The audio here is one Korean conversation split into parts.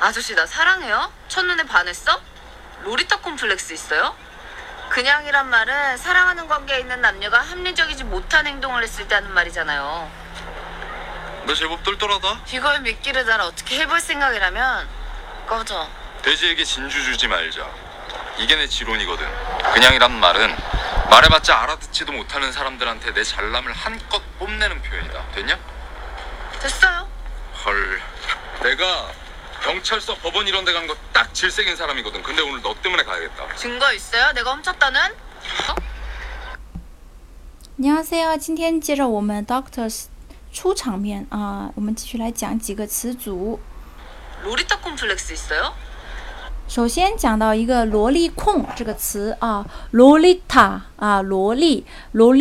아저씨 나 사랑해요? 첫눈에 반했어? 로리타 콤플렉스 있어요? 그냥이란 말은 사랑하는 관계에 있는 남녀가 합리적이지 못한 행동을 했을 때 하는 말이잖아요. 너 제법 똘똘하다. 이걸 믿기를 날 어떻게 해볼 생각이라면 꺼져. 돼지에게 진주 주지 말자. 이게 내 지론이거든. 그냥이란 말은 말해봤자 알아듣지도 못하는 사람들한테 내 잘남을 한껏 뽐내는 표현이다. 됐냐? 됐어요. 헐. 내가 경찰서 법원 이런 데 간 거 딱 질색인 사람이거든. 근데 오늘 너 때문에 가야겠다. 증거 있어요? 내가 훔쳤다는? 어? 안녕하세요. 今天接着我们 Doctors 出场面啊，我们继续来讲几个词组。 로리타 콤플렉스 있어요? 首先讲到一个萝莉控这个词啊 l o l 啊萝莉 l o l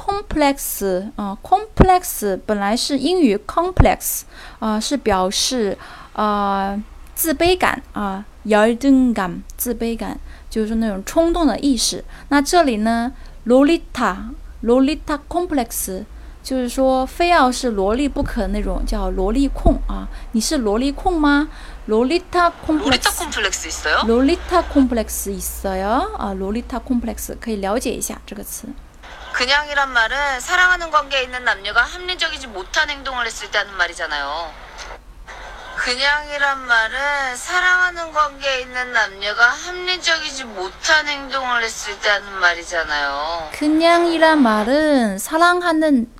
complex” 啊，“complex” 本来是英语 “complex” 啊，是表示啊，自卑感啊，摇动感，自卑感就是那种冲动的意识。那这里呢，洛丽塔，洛丽塔 complex，就是说非要是萝莉不可那种叫萝莉控啊。你是萝莉控吗？洛丽塔 complex，塔 complex 洛丽塔 complex 있어 요？ 啊，洛丽塔 complex 可以了解一下这个词。그냥이란말은사랑하는관계에있는남녀가합리적이지못한행동을했을때하는말이잖아요 그냥이란 말은 사랑하는 관계에 있는 남녀가 합리적이지 못한 행동을 했을 때 하는 말이잖아요. 그냥이란 말은 사랑하는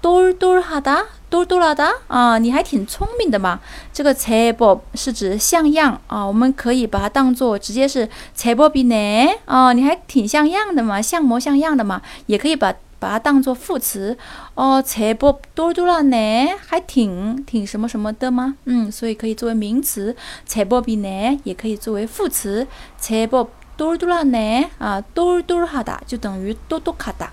嘟嘟哈达，嘟嘟啦达啊，你还挺聪明的嘛。这个“才伯”是指像样啊，我们可以把它当做直接是“才伯比呢”啊，你还挺像样的嘛，像模像样的嘛，也可以把把它当做副词哦，“才伯多嘟多拉呢”还挺挺什么什么的吗？嗯，所以可以作为名词“才伯比呢”，也可以作为副词“才伯多嘟多拉呢”啊，嘟嘟哈达就等于嘟嘟卡达。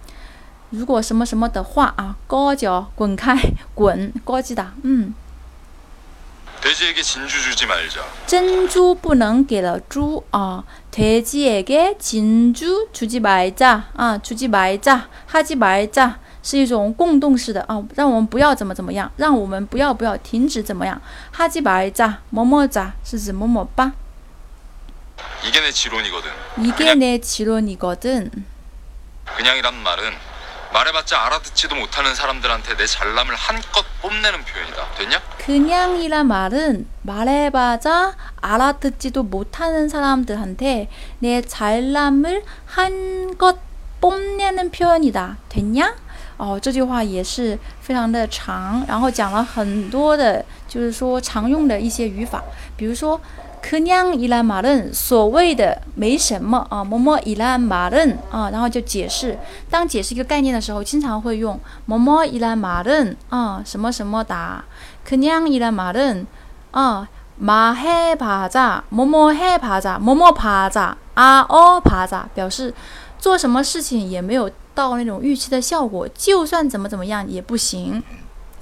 如果什么什么的话啊，高脚滚开，滚，高级的，嗯。돼지에게진주주지말 자。 珍珠不能给了猪啊！돼지에게진주주지말자啊，주지말 자， 하지말자是一种共动式的啊，让我们不要怎么怎么样，让我们不要不要停止怎么样，하지말 자， 么么자是指么么吧？이게내지론이거 든。 이게내지론이거 든。 그냥이란말은 말해봤자 알아듣지도 못하는 사람들한테 내 잘남을 한껏 뽐내는 표현이다. 됐냐? 그냥이란 말은 말해봐자 알아듣지도 못하는 사람들한테 내 잘남을 한껏 뽐내는 표현이다. 됐냐? 哦，这句话也是非常的长，然后讲了很多的，就是说常用的一些语法，比如说可娘伊拉马认，所谓的没什么啊，么么伊拉马认啊，然后就解释。当解释一个概念的时候，经常会用么么伊拉马认啊，什么什么答。可娘伊拉马认啊，马嘿爬咋，么么嘿爬咋，么么爬咋啊哦爬咋，表示做什么事情也没有到那种预期的效果，就算怎么怎么样也不行。 所以呢比如说我们说就算努力了也没有通过열심히해봐자通关못했어요通关못할거야就算努力了也不会通过啊열심히해봐자啊当然有点消极啊就比如说就算吃了很多也不长肉啊많이먹어봐자살안쪄요嗯就算什么什么样也怎么怎么样嗯알아듣지도못하는사람들한테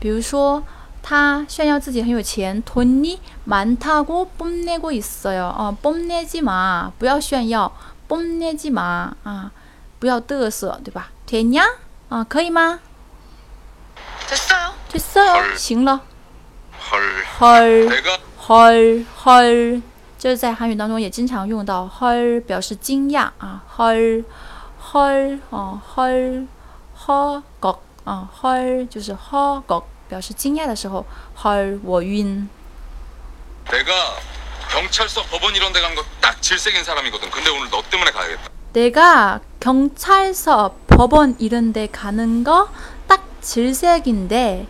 比如说，他炫耀自己很有钱，托尼，曼他过蹦那个意思哟啊，蹦那几嘛，不要炫耀，蹦那几嘛啊，不要得瑟，对吧？天呀啊，可以吗？行了。 헐， 헐， 헐， 헐， 这是在韩语当中也经常用到，헐表示惊讶啊， 헐， 헐， 哦， 헐， 헐， 各。 啊，헐就是허 걱， 表示惊讶的时候，헐我晕。 내가 경찰서 법원 이런 데간거딱 질색인 사람이거든. 근데 오늘 너 때문에 가야겠다. 내가 경찰서 법원 이런 데 가는 거 딱 질색인데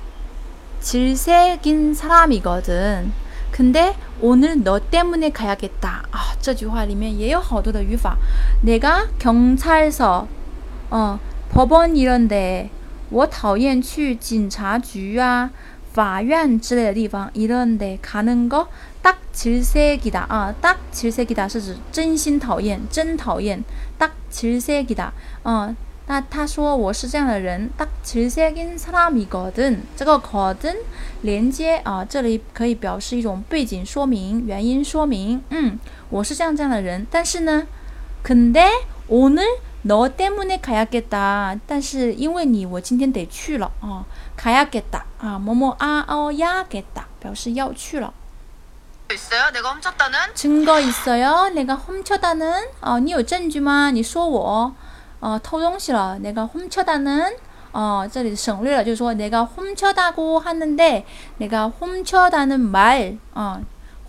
질색인 사람이거든. 근데 오늘 너 때문에 가야겠다. 아, 저句话里面也有好多的语法내가 어, 경찰서 어, 법원 이런 데我讨厌去警察局啊、法院之类的地方，伊认得，可能个，达其实塞几啊，达其实塞几是指真心讨厌，真讨厌，达其实塞几嗯，那他说我是这样的人，达其实塞跟萨拉米果这个果登连接啊，这里可以表示一种背景说明、原因说明，嗯，我是像这样的人，但是呢，근데오늘너 때문에 가야겠다. 但是因为你我今天得去了. 어, 가야겠다. 아, 뭐뭐 아어야겠다. 表示要去了. 있어요? 내가 훔쳤다는? 증거 있어요? 내가 훔쳤다는? 어, 你有证据吗?你说我 어, 偷东西了. 내가 훔쳤다는? 어, 저里省略了就是说 내가 훔쳤다고 하는데 내가 훔쳤다는 말. 어,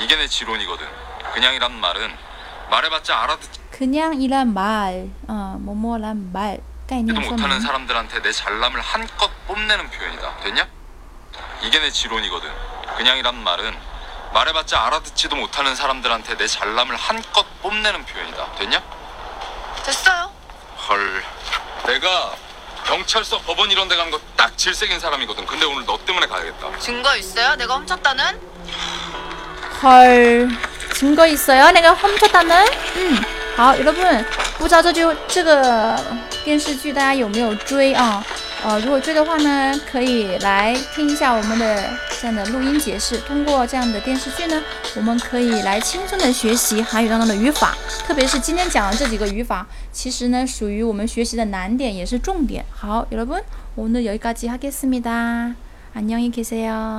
이게 내 지론이거든. 그냥이란 말은 말해봤자 알아듣지도 그냥이란 말, 어, 뭐뭐란 말,概念 못하는 사람들한테 내 잘남을 한껏 뽐내는 표현이다. 됐냐? 이게 내 지론이거든. 그냥이란 말은 말해봤자 알아듣지도 못하는 사람들한테 내 잘남을 한껏 뽐내는 표현이다. 됐냐? 됐어요. 헐. 내가 경찰서 법원 이런 데가거딱 질색인 사람이거든. 근데 오늘 너 때문에 가야겠다. 증거 있어요? 내가 훔쳤다는? 好，什么意思哟？那个轰炸大门。嗯，好，有的朋友不知道这就这个电视剧大家有没有追啊？呃，如果追的话呢，可以来听一下我们的这样的录音解释。通过这样的电视剧呢，我们可以来轻松的学习韩语当中的语法，特别是今天讲的这几个语法，其实呢属于我们学习的难点，也是重点。好，有的朋友，오늘열가지하겠습니다안녕히계세요